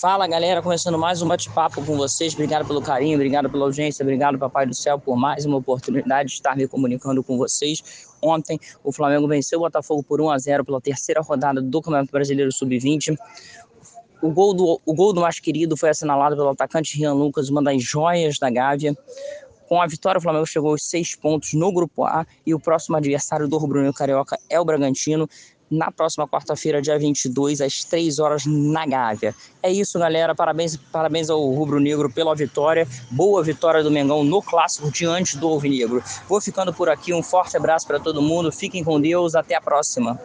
Fala galera, começando mais um bate-papo com vocês. Obrigado pelo carinho, obrigado pela audiência, obrigado, Papai do Céu, por mais uma oportunidade de estar me comunicando com vocês. Ontem, o Flamengo venceu o Botafogo por 1 a 0 pela terceira rodada do Campeonato Brasileiro Sub-20. O gol, do, o gol do mais querido foi assinalado pelo atacante Rian Lucas, uma das joias da Gávea. Com a vitória, o Flamengo chegou aos seis pontos no Grupo A e o próximo adversário do Rubro Negro Carioca é o Bragantino na próxima quarta-feira, dia 22, às 3 horas, na Gávea. É isso, galera. Parabéns, parabéns ao Rubro Negro pela vitória. Boa vitória do Mengão no clássico diante do Alvinegro. Vou ficando por aqui. Um forte abraço para todo mundo. Fiquem com Deus. Até a próxima.